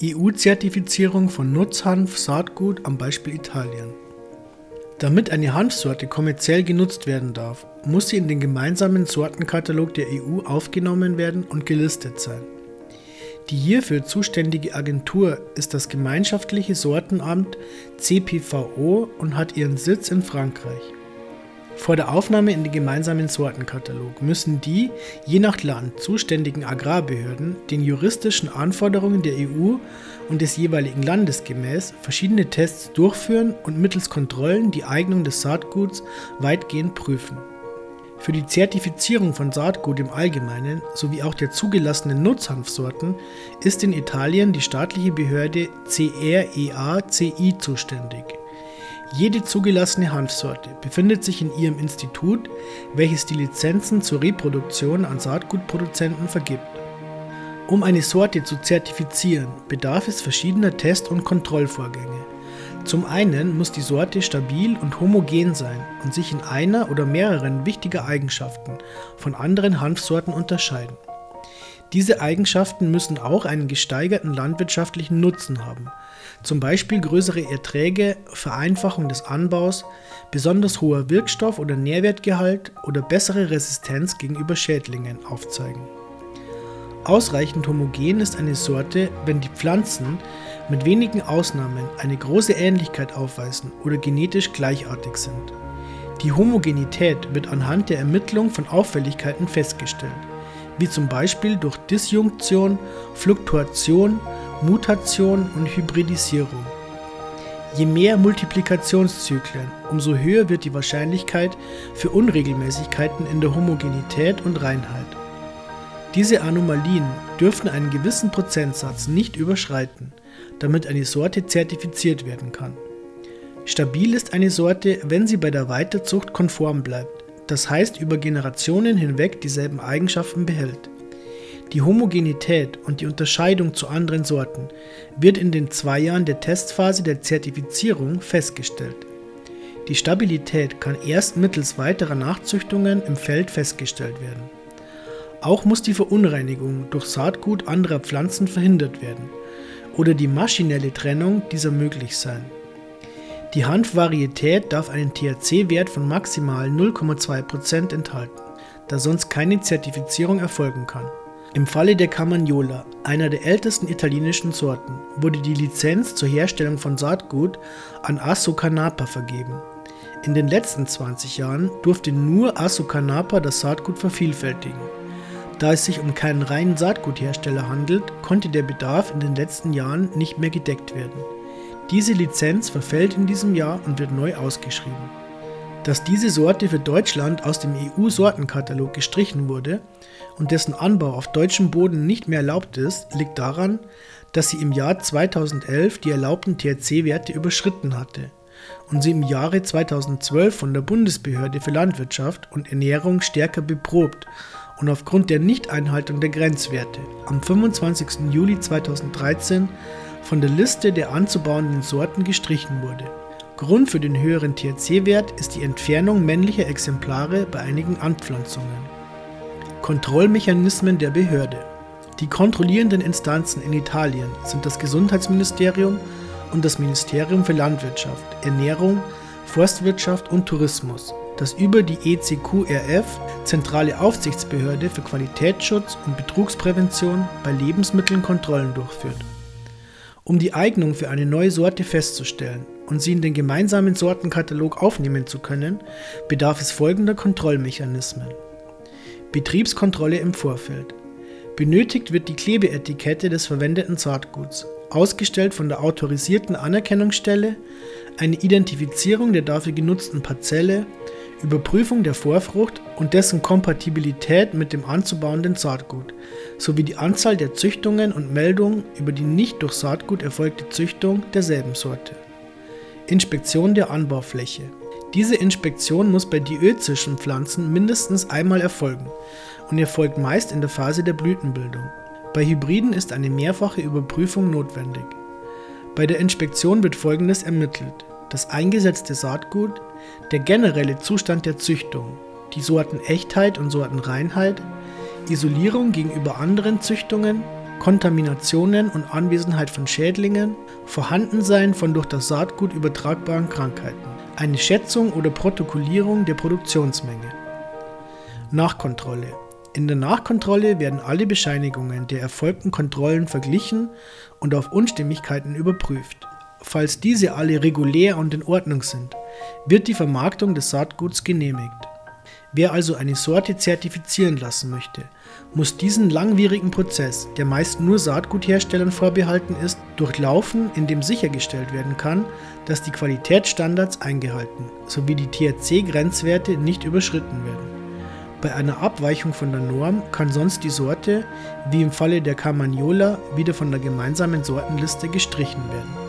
EU-Zertifizierung von Nutzhanf-Saatgut am Beispiel Italien. Damit eine Hanfsorte kommerziell genutzt werden darf, muss sie in den gemeinsamen Sortenkatalog der EU aufgenommen werden und gelistet sein. Die hierfür zuständige Agentur ist das Gemeinschaftliche Sortenamt CPVO und hat ihren Sitz in Frankreich. Vor der Aufnahme in den gemeinsamen Sortenkatalog müssen die je nach Land zuständigen Agrarbehörden den juristischen Anforderungen der EU und des jeweiligen Landes gemäß verschiedene Tests durchführen und mittels Kontrollen die Eignung des Saatguts weitgehend prüfen. Für die Zertifizierung von Saatgut im Allgemeinen sowie auch der zugelassenen Nutzhanfsorten ist in Italien die staatliche Behörde CREA-CI zuständig jede zugelassene Hanfsorte befindet sich in ihrem Institut, welches die Lizenzen zur Reproduktion an Saatgutproduzenten vergibt. Um eine Sorte zu zertifizieren, bedarf es verschiedener Test- und Kontrollvorgänge. Zum einen muss die Sorte stabil und homogen sein und sich in einer oder mehreren wichtiger Eigenschaften von anderen Hanfsorten unterscheiden. Diese Eigenschaften müssen auch einen gesteigerten landwirtschaftlichen Nutzen haben, zum Beispiel größere Erträge, Vereinfachung des Anbaus, besonders hoher Wirkstoff- oder Nährwertgehalt oder bessere Resistenz gegenüber Schädlingen aufzeigen. Ausreichend homogen ist eine Sorte, wenn die Pflanzen mit wenigen Ausnahmen eine große Ähnlichkeit aufweisen oder genetisch gleichartig sind. Die Homogenität wird anhand der Ermittlung von Auffälligkeiten festgestellt, wie zum Beispiel durch Disjunktion, Fluktuation Mutation und Hybridisierung. Je mehr Multiplikationszyklen, umso höher wird die Wahrscheinlichkeit für Unregelmäßigkeiten in der Homogenität und Reinheit. Diese Anomalien dürfen einen gewissen Prozentsatz nicht überschreiten, damit eine Sorte zertifiziert werden kann. Stabil ist eine Sorte, wenn sie bei der Weiterzucht konform bleibt, das heißt über Generationen hinweg dieselben Eigenschaften behält. Die Homogenität und die Unterscheidung zu anderen Sorten wird in den zwei Jahren der Testphase der Zertifizierung festgestellt. Die Stabilität kann erst mittels weiterer Nachzüchtungen im Feld festgestellt werden. Auch muss die Verunreinigung durch Saatgut anderer Pflanzen verhindert werden oder die maschinelle Trennung dieser möglich sein. Die Hanfvarietät darf einen THC-Wert von maximal 0,2% enthalten, da sonst keine Zertifizierung erfolgen kann. Im Falle der Carmagnola, einer der ältesten italienischen Sorten, wurde die Lizenz zur Herstellung von Saatgut an Asocanapa vergeben. In den letzten 20 Jahren durfte nur Asocanapa das Saatgut vervielfältigen. Da es sich um keinen reinen Saatguthersteller handelt, konnte der Bedarf in den letzten Jahren nicht mehr gedeckt werden. Diese Lizenz verfällt in diesem Jahr und wird neu ausgeschrieben. Dass diese Sorte für Deutschland aus dem EU-Sortenkatalog gestrichen wurde und dessen Anbau auf deutschem Boden nicht mehr erlaubt ist, liegt daran, dass sie im Jahr 2011 die erlaubten THC-Werte überschritten hatte und sie im Jahre 2012 von der Bundesbehörde für Landwirtschaft und Ernährung stärker beprobt und aufgrund der Nichteinhaltung der Grenzwerte am 25. Juli 2013 von der Liste der anzubauenden Sorten gestrichen wurde. Grund für den höheren THC-Wert ist die Entfernung männlicher Exemplare bei einigen Anpflanzungen. Kontrollmechanismen der Behörde Die kontrollierenden Instanzen in Italien sind das Gesundheitsministerium und das Ministerium für Landwirtschaft, Ernährung, Forstwirtschaft und Tourismus, das über die ECQRF, zentrale Aufsichtsbehörde für Qualitätsschutz und Betrugsprävention bei Lebensmitteln Kontrollen durchführt. Um die Eignung für eine neue Sorte festzustellen und sie in den gemeinsamen Sortenkatalog aufnehmen zu können, bedarf es folgender Kontrollmechanismen. Betriebskontrolle im Vorfeld. Benötigt wird die Klebeetikette des verwendeten Saatguts, ausgestellt von der autorisierten Anerkennungsstelle, eine Identifizierung der dafür genutzten Parzelle, Überprüfung der Vorfrucht und dessen Kompatibilität mit dem anzubauenden Saatgut, sowie die Anzahl der Züchtungen und Meldungen über die nicht durch Saatgut erfolgte Züchtung derselben Sorte. Inspektion der Anbaufläche. Diese Inspektion muss bei diözischen Pflanzen mindestens einmal erfolgen und erfolgt meist in der Phase der Blütenbildung. Bei Hybriden ist eine mehrfache Überprüfung notwendig. Bei der Inspektion wird folgendes ermittelt: das eingesetzte Saatgut, der generelle Zustand der Züchtung, die Sortenechtheit und Sortenreinheit, Isolierung gegenüber anderen Züchtungen, Kontaminationen und Anwesenheit von Schädlingen, Vorhandensein von durch das Saatgut übertragbaren Krankheiten, eine Schätzung oder Protokollierung der Produktionsmenge. Nachkontrolle. In der Nachkontrolle werden alle Bescheinigungen der erfolgten Kontrollen verglichen und auf Unstimmigkeiten überprüft. Falls diese alle regulär und in Ordnung sind, wird die Vermarktung des Saatguts genehmigt. Wer also eine Sorte zertifizieren lassen möchte, muss diesen langwierigen Prozess, der meist nur Saatgutherstellern vorbehalten ist, durchlaufen, indem sichergestellt werden kann, dass die Qualitätsstandards eingehalten sowie die THC-Grenzwerte nicht überschritten werden. Bei einer Abweichung von der Norm kann sonst die Sorte, wie im Falle der Carmagnola, wieder von der gemeinsamen Sortenliste gestrichen werden.